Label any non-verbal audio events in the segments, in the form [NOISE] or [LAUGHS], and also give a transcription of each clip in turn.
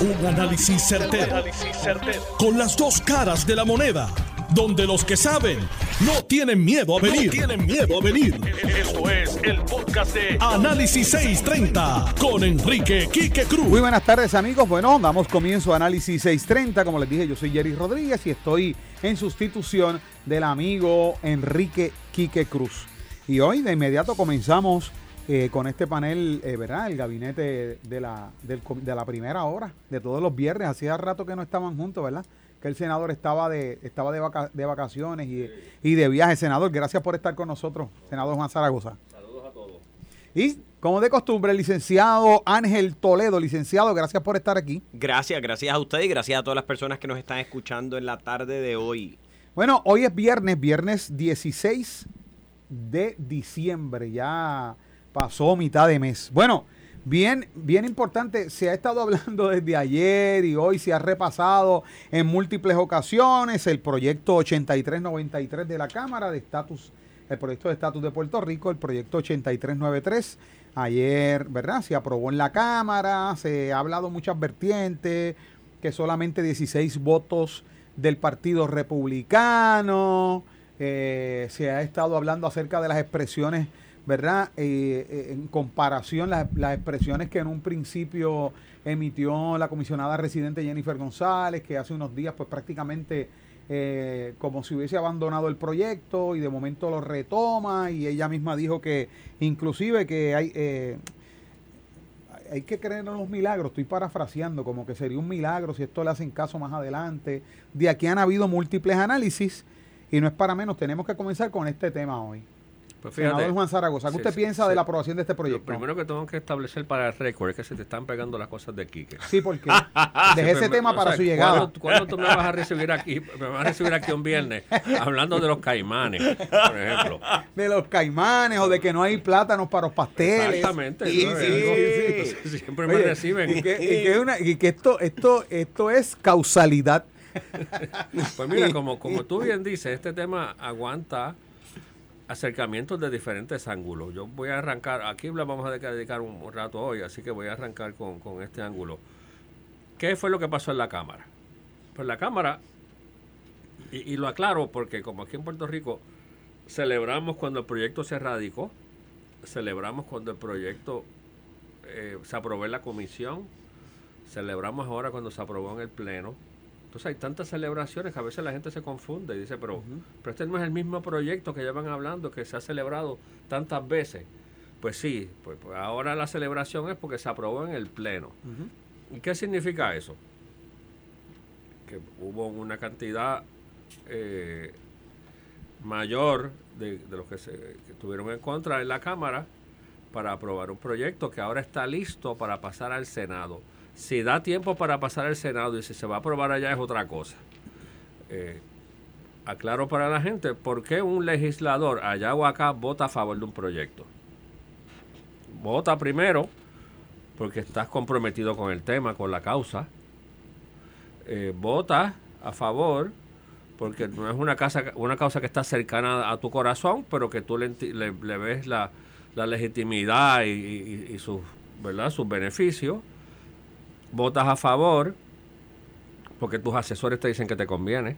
Un análisis certero, Con las dos caras de la moneda. Donde los que saben no tienen miedo a venir. tienen miedo a venir. Esto es el podcast de Análisis 630 con Enrique Quique Cruz. Muy buenas tardes, amigos. Bueno, damos comienzo a Análisis 630. Como les dije, yo soy Jerry Rodríguez y estoy en sustitución del amigo Enrique Quique Cruz. Y hoy de inmediato comenzamos eh, con este panel, eh, ¿verdad? El gabinete de la, de la primera hora, de todos los viernes. Hacía rato que no estaban juntos, ¿verdad? Que el senador estaba de, estaba de, de vacaciones y, y, de viaje. Senador, gracias por estar con nosotros, senador Juan Zaragoza. Saludos a todos. Y como de costumbre, licenciado Ángel Toledo, licenciado, gracias por estar aquí. Gracias, gracias a usted y gracias a todas las personas que nos están escuchando en la tarde de hoy. Bueno, hoy es viernes, viernes 16 de diciembre, ya pasó mitad de mes. Bueno, bien, bien importante, se ha estado [LAUGHS] hablando desde ayer y hoy se ha repasado en múltiples ocasiones el proyecto 8393 de la Cámara de Estatus, el proyecto de estatus de Puerto Rico, el proyecto 8393. Ayer, ¿verdad? Se aprobó en la Cámara, se ha hablado muchas vertientes, que solamente 16 votos del Partido Republicano, eh, se ha estado hablando acerca de las expresiones ¿verdad? Eh, eh, en comparación, las, las, expresiones que en un principio emitió la comisionada residente Jennifer González, que hace unos días pues prácticamente eh, como si hubiese abandonado el proyecto y de momento lo retoma y ella misma dijo que inclusive que hay... hay que creer en los milagros, estoy parafraseando, como que sería un milagro si esto le hacen caso más adelante. De aquí han habido múltiples análisis y no es para menos, tenemos que comenzar con este tema hoy. Pues Senador Juan Zaragoza, ¿qué usted piensa de la aprobación de este proyecto? Lo primero que tengo que establecer para el récord es que se te están pegando las cosas de Quique. Sí, porque [LAUGHS] dejé ese tema para su llegada. ¿cuándo, tú me vas a recibir aquí? Me vas a recibir aquí un viernes hablando de los caimanes, por ejemplo. De los caimanes o de que no hay plátanos para los pasteles. Exactamente. Sí, sí, sí, Siempre me reciben. Y que, y que, esto, esto, esto es causalidad. Pues mira, como, como [LAUGHS] tú bien dices, este tema aguanta acercamientos de diferentes ángulos. Yo voy a arrancar, aquí le vamos a dedicar un rato hoy, así que voy a arrancar con, este ángulo. ¿Qué fue lo que pasó en la Cámara? Pues la Cámara, y, lo aclaro porque como aquí en Puerto Rico celebramos cuando el proyecto se radicó, celebramos cuando el proyecto eh, se aprobó en la comisión, celebramos ahora cuando se aprobó en el Pleno, entonces hay tantas celebraciones que a veces la gente se confunde y dice, pero, pero este no es el mismo proyecto que llevan hablando, que se ha celebrado tantas veces. Pues sí, pues, pues ahora la celebración es porque se aprobó en el Pleno. ¿Y qué significa eso? Que hubo una cantidad eh, mayor de, los que, se, que estuvieron en contra en la Cámara para aprobar un proyecto que ahora está listo para pasar al Senado. Si da tiempo para pasar al Senado y si se va a aprobar allá es otra cosa. Eh, aclaro para la gente, ¿por qué un legislador allá o acá vota a favor de un proyecto? Vota primero porque estás comprometido con el tema, con la causa. Eh, vota a favor porque no es una, casa, una causa que está cercana a tu corazón, pero que tú le, ves la, legitimidad y, sus, ¿verdad? sus beneficios votas a favor porque tus asesores te dicen que te conviene.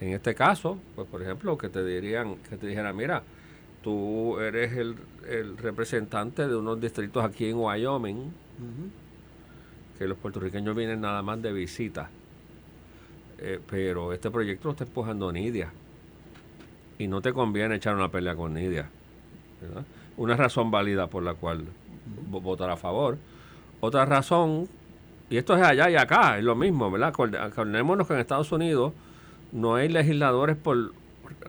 En este caso, pues por ejemplo, que te dirían, que te dijeran, mira, tú eres el, representante de unos distritos aquí en Wyoming, que los puertorriqueños vienen nada más de visita. Eh, pero este proyecto lo está empujando Nidia. Y no te conviene echar una pelea con Nidia. Una razón válida por la cual votar a favor. Otra razón, y esto es allá y acá, es lo mismo, ¿verdad? Acordémonos que en Estados Unidos no hay legisladores por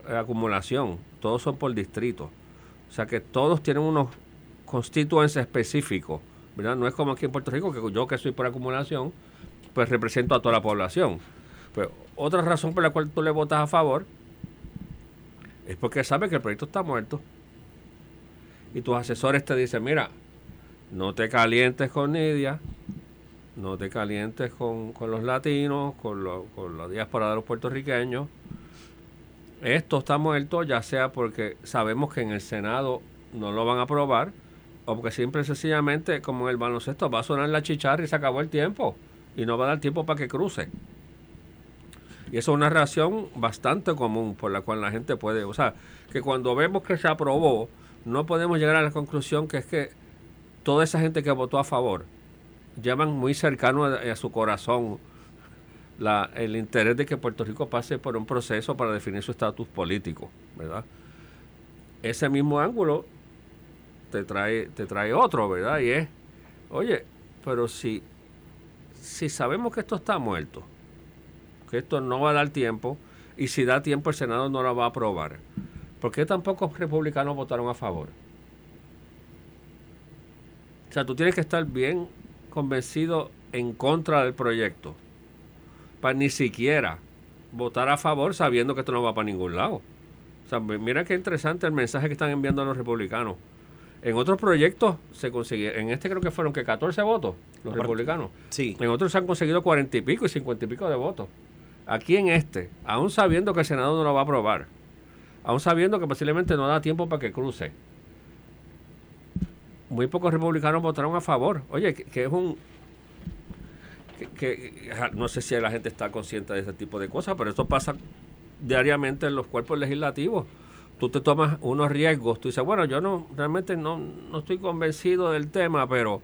acumulación, todos son por distrito. O sea que todos tienen unos constituentes específicos, ¿verdad? No es como aquí en Puerto Rico, que yo que soy por acumulación, pues represento a toda la población. Pues otra razón por la cual tú le votas a favor es porque sabes que el proyecto está muerto. Y tus asesores te dicen, mira, no te calientes con Nidia, no te calientes con, los latinos, con, con la diáspora de los puertorriqueños. Esto está muerto, ya sea porque sabemos que en el Senado no lo van a aprobar o porque simple y sencillamente, como en el baloncesto, va a sonar la chicharra y se acabó el tiempo. Y no va a dar tiempo para que cruce. Y eso es una reacción bastante común por la cual la gente puede, o sea, que cuando vemos que se aprobó, no podemos llegar a la conclusión que es que toda esa gente que votó a favor llevan muy cercano a, su corazón la, el interés de que Puerto Rico pase por un proceso para definir su estatus político, ¿verdad? Ese mismo ángulo te trae, te trae otro, ¿verdad? Y es, oye, pero si, si sabemos que esto está muerto, que esto no va a dar tiempo, y si da tiempo el Senado no lo va a aprobar, ¿por qué tan pocos republicanos votaron a favor? O sea, tú tienes que estar bien convencido en contra del proyecto para ni siquiera votar a favor sabiendo que esto no va para ningún lado. O sea, mira qué interesante el mensaje que están enviando a los republicanos. En otros proyectos se consiguieron, en este creo que fueron que 14 votos los republicanos. Sí. En otros se han conseguido 40 y pico y 50 y pico de votos. Aquí en este, aún sabiendo que el Senado no lo va a aprobar, aún sabiendo que posiblemente no da tiempo para que cruce, muy pocos republicanos votaron a favor. Oye, que, es un... Que, no sé si la gente está consciente de ese tipo de cosas, pero esto pasa diariamente en los cuerpos legislativos. Tú te tomas unos riesgos, tú dices, bueno, yo no realmente no, no estoy convencido del tema, pero,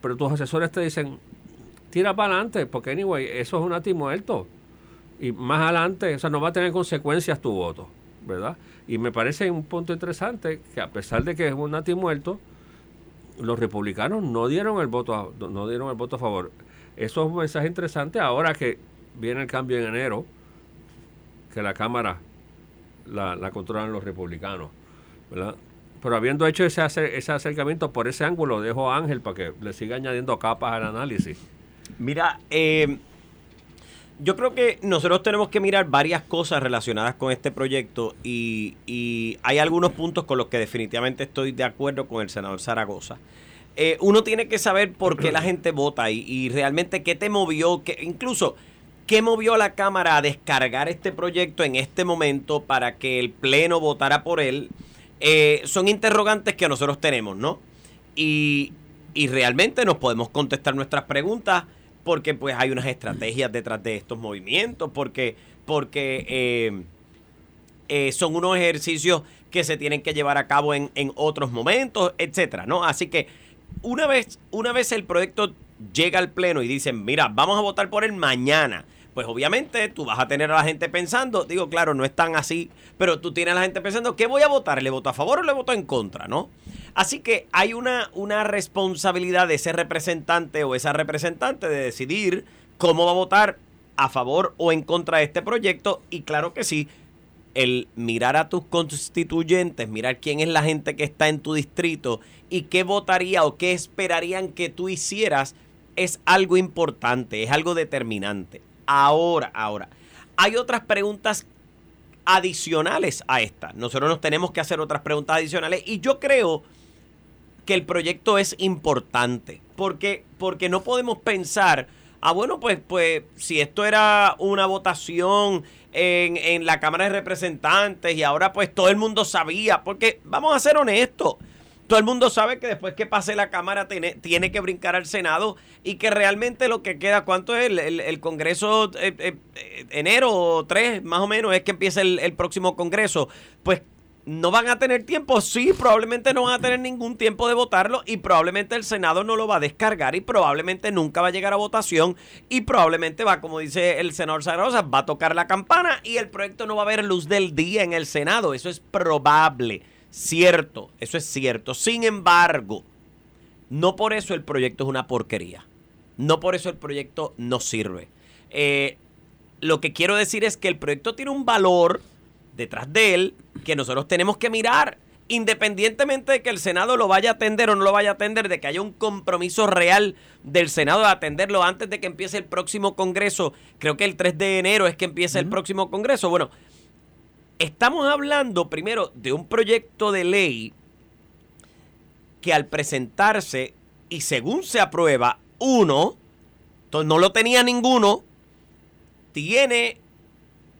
pero tus asesores te dicen, tira para adelante, porque anyway, eso es un ati muerto. Y más adelante, o sea, no va a tener consecuencias tu voto, ¿verdad? Y me parece un punto interesante que a pesar de que es un ati muerto, los republicanos no dieron el voto a, no dieron el voto a favor. Eso es un mensaje interesante ahora que viene el cambio en enero, que la Cámara la, la controlan los republicanos, ¿verdad? Pero habiendo hecho ese, ese acercamiento por ese ángulo, dejo a Ángel para que le siga añadiendo capas al análisis. Mira, eh, yo creo que nosotros tenemos que mirar varias cosas relacionadas con este proyecto y, hay algunos puntos con los que definitivamente estoy de acuerdo con el senador Zaragoza. Eh, uno tiene que saber por qué la gente vota y, realmente qué te movió, que, incluso qué movió a la Cámara a descargar este proyecto en este momento para que el Pleno votara por él. Eh, son interrogantes que nosotros tenemos, ¿no? Y, y realmente nos podemos contestar nuestras preguntas porque pues hay unas estrategias detrás de estos movimientos, porque, porque eh, eh, son unos ejercicios que se tienen que llevar a cabo en, en, otros momentos, etcétera, ¿no? Así que una vez, una vez el proyecto llega al pleno y dicen, mira, vamos a votar por él mañana, pues obviamente tú vas a tener a la gente pensando, digo, claro, no es tan así, pero tú tienes a la gente pensando, ¿qué voy a votar? ¿Le voto a favor o le voto en contra, no? Así que hay una, una responsabilidad de ese representante o esa representante de decidir cómo va a votar a favor o en contra de este proyecto. Y claro que sí, el mirar a tus constituyentes, mirar quién es la gente que está en tu distrito y qué votaría o qué esperarían que tú hicieras, es algo importante, es algo determinante. Ahora, ahora, hay otras preguntas adicionales a esta. Nosotros nos tenemos que hacer otras preguntas adicionales y yo creo que el proyecto es importante. Porque, porque no podemos pensar, ah, bueno, pues, pues si esto era una votación en, en la Cámara de Representantes y ahora pues todo el mundo sabía, porque vamos a ser honestos. Todo el mundo sabe que después que pase la Cámara tiene, tiene que brincar al Senado y que realmente lo que queda, ¿cuánto es el, el, Congreso? Eh, eh, enero 3 más o menos es que empieza el, el próximo Congreso. Pues no van a tener tiempo, sí, probablemente no van a tener ningún tiempo de votarlo y probablemente el Senado no lo va a descargar y probablemente nunca va a llegar a votación y probablemente va, como dice el senador Zaragoza, va a tocar la campana y el proyecto no va a ver luz del día en el Senado. Eso es probable, cierto, eso es cierto. Sin embargo, no por eso el proyecto es una porquería. No por eso el proyecto no sirve. Eh, lo que quiero decir es que el proyecto tiene un valor detrás de él que nosotros tenemos que mirar, independientemente de que el Senado lo vaya a atender o no lo vaya a atender, de que haya un compromiso real del Senado de atenderlo antes de que empiece el próximo Congreso. Creo que el 3 de enero es que empieza el próximo Congreso. Bueno, estamos hablando primero de un proyecto de ley que al presentarse y según se aprueba, uno, no lo tenía ninguno, tiene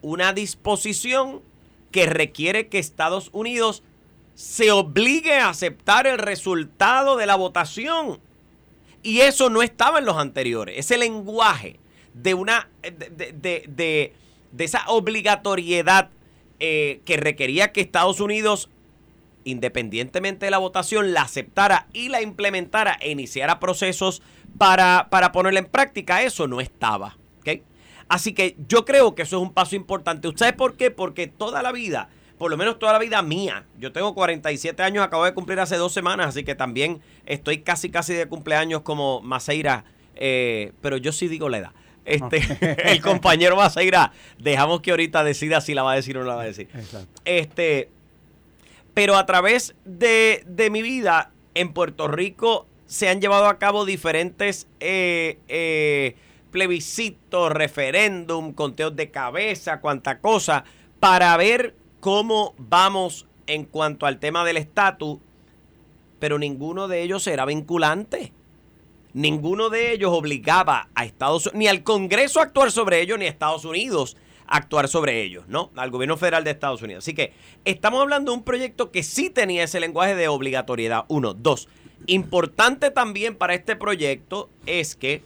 una disposición que requiere que Estados Unidos se obligue a aceptar el resultado de la votación. Y eso no estaba en los anteriores. Ese lenguaje de una de, esa obligatoriedad eh, que requería que Estados Unidos, independientemente de la votación, la aceptara y la implementara e iniciara procesos para, para ponerla en práctica, eso no estaba. Así que yo creo que eso es un paso importante. ¿Ustedes por qué? Porque toda la vida por lo menos toda la vida mía. Yo tengo 47 años, acabo de cumplir hace dos semanas, así que también estoy casi, casi de cumpleaños como Maceira, eh, pero yo sí digo la edad. Este, [LAUGHS] el compañero Maceira, dejamos que ahorita decida si la va a decir o no la va a decir. Este, pero a través de, mi vida en Puerto Rico se han llevado a cabo diferentes eh, eh, plebiscitos, referéndum, conteos de cabeza, cuanta cosa, para ver cómo vamos en cuanto al tema del estatus, pero ninguno de ellos era vinculante. Ninguno de ellos obligaba a Estados Unidos, ni al Congreso a actuar sobre ellos, ni a Estados Unidos a actuar sobre ellos, ¿no? Al gobierno federal de Estados Unidos. Así que estamos hablando de un proyecto que sí tenía ese lenguaje de obligatoriedad. Uno. Dos. Importante también para este proyecto es que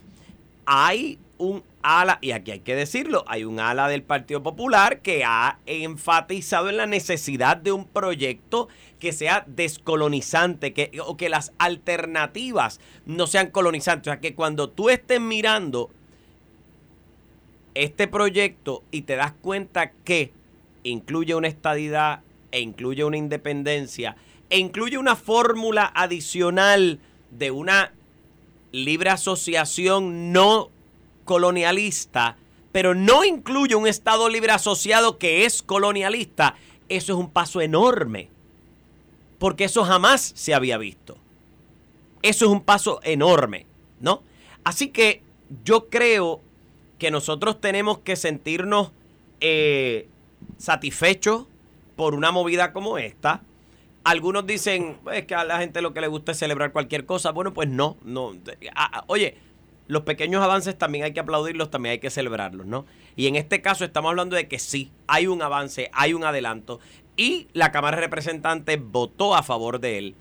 hay un ala, y aquí hay que decirlo, hay un ala del Partido Popular que ha enfatizado en la necesidad de un proyecto que sea descolonizante, que, o que las alternativas no sean colonizantes. O sea, que cuando tú estés mirando este proyecto y te das cuenta que incluye una estadidad e incluye una independencia e incluye una fórmula adicional de una libre asociación no colonialista, pero no incluye un Estado libre asociado que es colonialista, eso es un paso enorme. Porque eso jamás se había visto. Eso es un paso enorme, ¿no? Así que yo creo que nosotros tenemos que sentirnos eh, satisfechos por una movida como esta. Algunos dicen es que a la gente lo que le gusta es celebrar cualquier cosa. Bueno, pues no, no. oye, los pequeños avances también hay que aplaudirlos, también hay que celebrarlos, ¿no? Y en este caso estamos hablando de que sí, hay un avance, hay un adelanto y la Cámara de Representantes votó a favor de él.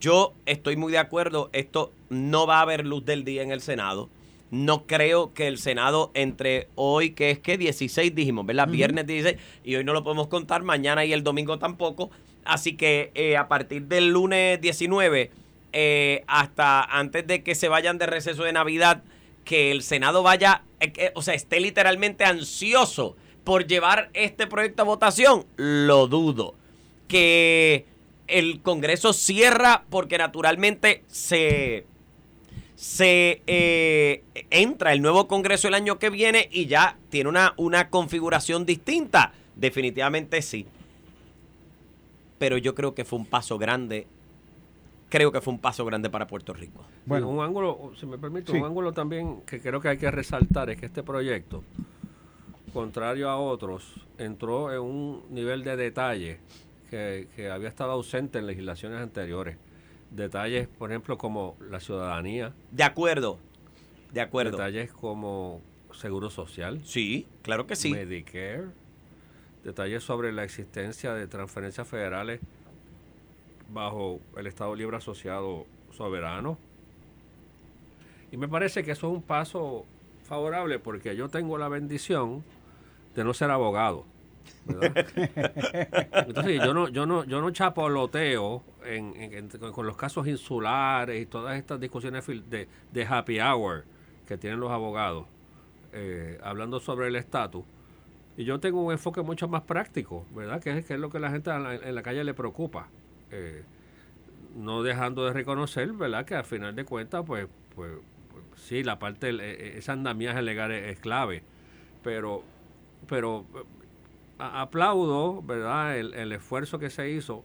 Yo estoy muy de acuerdo, esto no va a haber luz del día en el Senado. No creo que el Senado entre hoy, que es que 16 dijimos, ¿verdad? Viernes 16, y hoy no lo podemos contar, mañana y el domingo tampoco. Así que eh, a partir del lunes 19 eh, hasta antes de que se vayan de receso de Navidad, que el Senado vaya, eh, o sea, esté literalmente ansioso por llevar este proyecto a votación, lo dudo. Que el Congreso cierra porque naturalmente se, se entra el nuevo Congreso el año que viene y ya tiene una, una configuración distinta. Definitivamente sí. Pero yo creo que fue un paso grande creo que fue un paso grande para Puerto Rico. Bueno, un ángulo, si me permite, un ángulo también que creo que hay que resaltar es que este proyecto, contrario a otros, entró en un nivel de detalle que, había estado ausente en legislaciones anteriores. Detalles, por ejemplo, como la ciudadanía. De acuerdo, de acuerdo. Detalles como seguro social. Sí, claro que sí. Medicare. Detalles sobre la existencia de transferencias federales bajo el Estado Libre Asociado Soberano. Y me parece que eso es un paso favorable porque yo tengo la bendición de no ser abogado. [LAUGHS] Entonces yo no, yo no, yo no chapoloteo en, con los casos insulares y todas estas discusiones de, de happy hour que tienen los abogados eh, hablando sobre el estatus. Y yo tengo un enfoque mucho más práctico, ¿verdad? Que es, que es lo que la gente en la calle le preocupa. Eh, no dejando de reconocer, ¿verdad? Que al final de cuentas, pues, pues, pues sí, la parte, e, e, ese andamiaje legal es, clave, pero, pero aplaudo, ¿verdad? El, esfuerzo que se hizo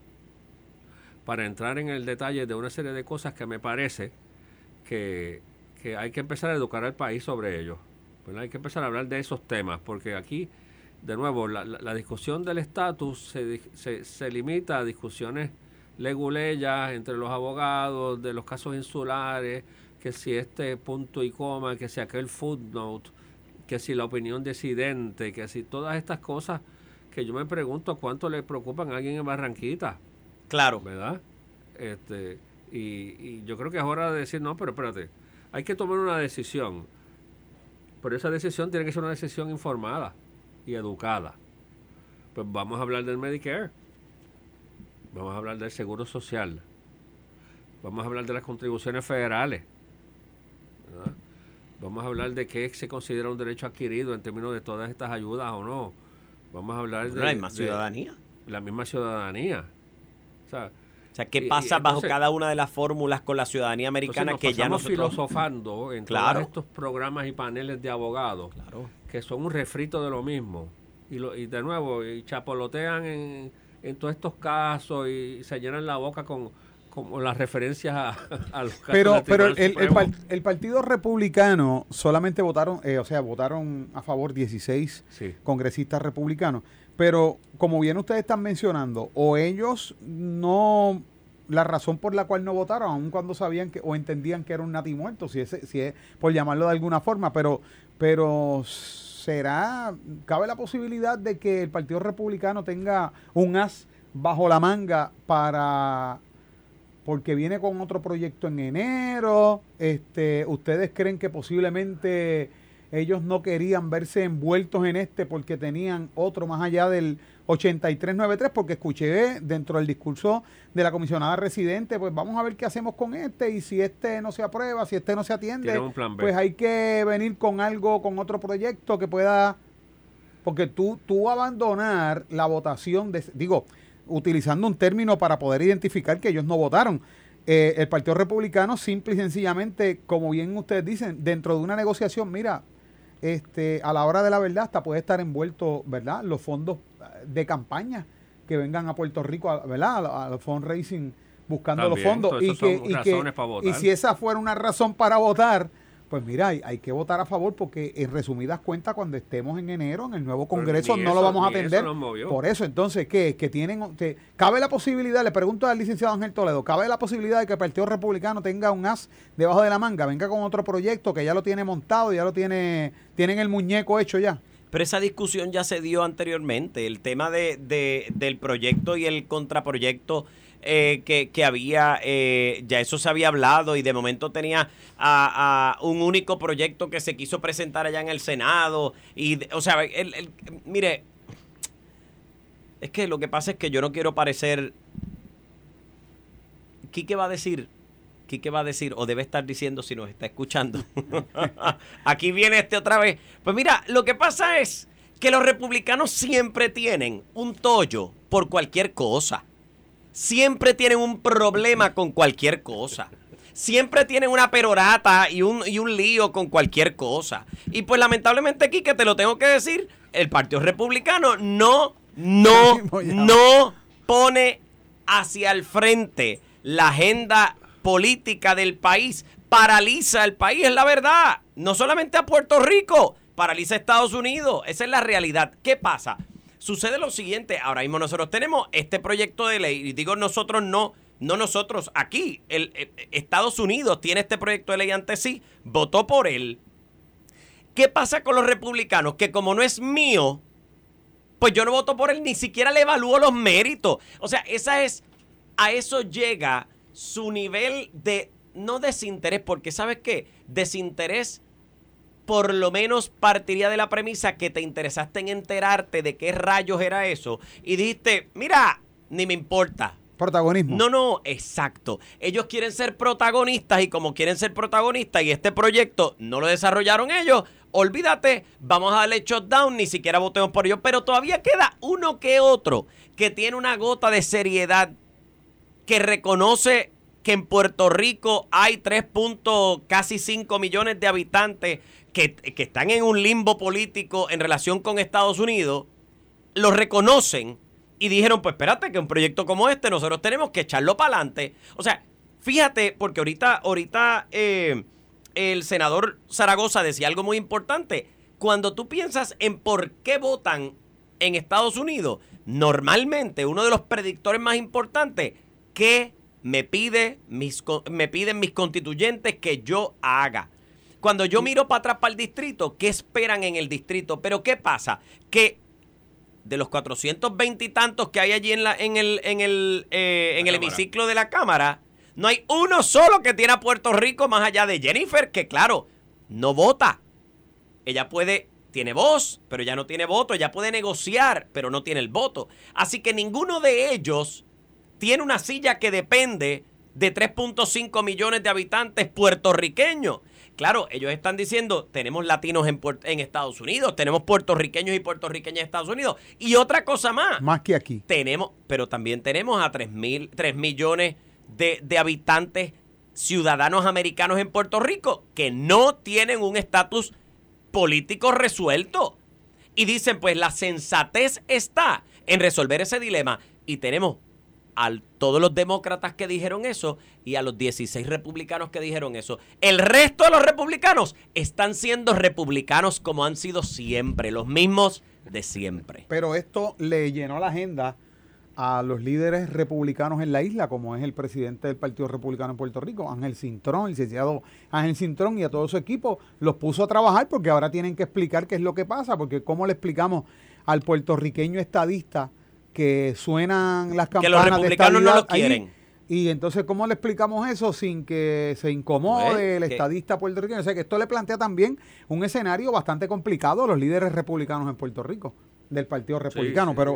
para entrar en el detalle de una serie de cosas que me parece que, que hay que empezar a educar al país sobre ellos. Hay que empezar a hablar de esos temas, porque aquí, de nuevo, la, la, discusión del estatus se, se, se limita a discusiones leguleyas entre los abogados de los casos insulares, que si este punto y coma, que si aquel footnote, que si la opinión decidente, que si todas estas cosas que yo me pregunto cuánto le preocupan a alguien en Barranquita. Claro. ¿Verdad? Este, y, y yo creo que es hora de decir, no, pero espérate, hay que tomar una decisión. Pero esa decisión tiene que ser una decisión informada y educada. Pues vamos a hablar del Medicare. Vamos a hablar del Seguro Social. Vamos a hablar de las contribuciones federales. ¿verdad? Vamos a hablar de qué se considera un derecho adquirido en términos de todas estas ayudas o no. Vamos a hablar de... Más de ciudadanía. La misma ciudadanía. O sea, O sea, ¿qué pasa bajo cada una de las fórmulas con la ciudadanía americana que ya nosotros... filosofando en Claro. todos estos programas y paneles de abogados Claro. que son un refrito de lo mismo. Y, lo, y de nuevo, y chapolotean en, en todos estos casos y se llenan la boca con, con las referencias a, a los casos Pero, pero el, el, el Partido Republicano solamente votaron, eh, o sea, votaron a favor 16 Sí. congresistas republicanos. Pero como bien ustedes están mencionando, o ellos no, la razón por la cual no votaron, aun cuando sabían que, o entendían que era un nati muerto, si es, si es por llamarlo de alguna forma, pero, pero será, cabe la posibilidad de que el Partido Republicano tenga un as bajo la manga para porque viene con otro proyecto en enero. Este, ¿Ustedes creen que posiblemente ellos no querían verse envueltos en este porque tenían otro más allá del 8393? Porque escuché dentro del discurso de la comisionada residente, pues vamos a ver qué hacemos con este y si este no se aprueba, si este no se atiende, pues hay que venir con algo, con otro proyecto que pueda... Porque tú, tú abandonar la votación, de, digo, utilizando un término para poder identificar que ellos no votaron. Eh, el Partido Republicano simple y sencillamente, como bien ustedes dicen, dentro de una negociación, mira, este, a la hora de la verdad hasta puede estar envuelto, ¿verdad? Los fondos eh, de campaña que vengan a Puerto Rico, ¿verdad? A, los- a los fundraising buscando También, los fondos. Y que, y, que- razones para votar. y si esa fuera una razón para votar, pues mira, hay, hay que votar a favor porque en resumidas cuentas cuando estemos en enero en el nuevo Congreso no lo vamos a eso atender. nos movió. Por eso, entonces, ¿qué? Que tienen, te- cabe la posibilidad, le pregunto al licenciado Ángel Toledo, ¿cabe la posibilidad de que el Partido Republicano tenga un as debajo de la manga, venga con otro proyecto que ya lo tiene montado, ya lo tiene, tienen el muñeco hecho ya? Pero esa discusión ya se dio anteriormente. El tema de, de- del proyecto y el contraproyecto eh, que, que había, eh, ya eso se había hablado y de momento tenía a, a un único proyecto que se quiso presentar allá en el Senado. Y, o sea, el- el- mire, es que lo que pasa es que yo no quiero parecer... Quique va a decir, Quique va a decir, o debe estar diciendo si nos está escuchando. [LAUGHS] Aquí viene este otra vez. Pues mira, lo que pasa es que los republicanos siempre tienen un tollo por cualquier cosa. Siempre tienen un problema con cualquier cosa. Siempre tienen una perorata y un, y un lío con cualquier cosa. Y pues lamentablemente aquí, que te lo tengo que decir, el Partido Republicano no, no, [LAUGHS] no pone hacia el frente la agenda política del país. Paraliza el país, es la verdad. No solamente a Puerto Rico, paraliza a Estados Unidos. Esa es la realidad. ¿Qué pasa? Sucede lo siguiente, ahora mismo nosotros tenemos este proyecto de ley, y digo nosotros no, no nosotros, aquí, el, eh, Estados Unidos tiene este proyecto de ley ante sí, votó por él. ¿Qué pasa con los republicanos? Que como no es mío, pues yo no voto por él, ni siquiera le evalúo los méritos. O sea, esa es, a eso llega su nivel de, no desinterés, porque ¿sabes qué? Desinterés por lo menos partiría de la premisa que te interesaste en enterarte de qué rayos era eso y dijiste, mira, ni me importa. Protagonismo. No, no, exacto. Ellos quieren ser protagonistas y como quieren ser protagonistas y este proyecto no lo desarrollaron ellos, olvídate, vamos a darle shutdown, ni siquiera votemos por ellos, pero todavía queda uno que otro que tiene una gota de seriedad que reconoce que en Puerto Rico hay 3 puntos, casi 5 millones de habitantes que, están en un limbo político en relación con Estados Unidos, lo reconocen y dijeron, pues espérate, que un proyecto como este nosotros tenemos que echarlo para adelante. O sea, fíjate, porque ahorita, ahorita eh, el senador Zaragoza decía algo muy importante. Cuando tú piensas en por qué votan en Estados Unidos, normalmente uno de los predictores más importantes, ¿qué me, pide mis, me piden mis constituyentes que yo haga? Cuando yo miro para atrás para el distrito, ¿qué esperan en el distrito? Pero ¿qué pasa? Que de los 420 y tantos que hay allí en, la, en el, en el, eh, en el hemiciclo de la Cámara, no hay uno solo que tiene a Puerto Rico más allá de Jennifer, que claro, no vota. Ella puede, tiene voz, pero ya no tiene voto. Ella puede negociar, pero no tiene el voto. Así que ninguno de ellos tiene una silla que depende de 3.5 millones de habitantes puertorriqueños. Claro, ellos están diciendo, tenemos latinos en, en, Estados Unidos, tenemos puertorriqueños y puertorriqueñas en Estados Unidos. Y otra cosa más. Más que aquí. Tenemos, pero también tenemos a 3, mil, 3 millones de, de habitantes ciudadanos americanos en Puerto Rico que no tienen un estatus político resuelto. Y dicen, pues la sensatez está en resolver ese dilema. Y tenemos a todos los demócratas que dijeron eso y a los 16 republicanos que dijeron eso. El resto de los republicanos están siendo republicanos como han sido siempre, los mismos de siempre. Pero esto le llenó la agenda a los líderes republicanos en la isla, como es el presidente del Partido Republicano en Puerto Rico, Ángel Cintrón, el licenciado Ángel Cintrón y a todo su equipo, los puso a trabajar porque ahora tienen que explicar qué es lo que pasa, porque cómo le explicamos al puertorriqueño estadista que suenan las campanas que los republicanos no lo quieren. y entonces, ¿cómo le explicamos eso sin que se incomode pues, el estadista puertorriqueño? O sea, que esto le plantea también un escenario bastante complicado a los líderes republicanos en Puerto Rico del Partido Republicano, pero...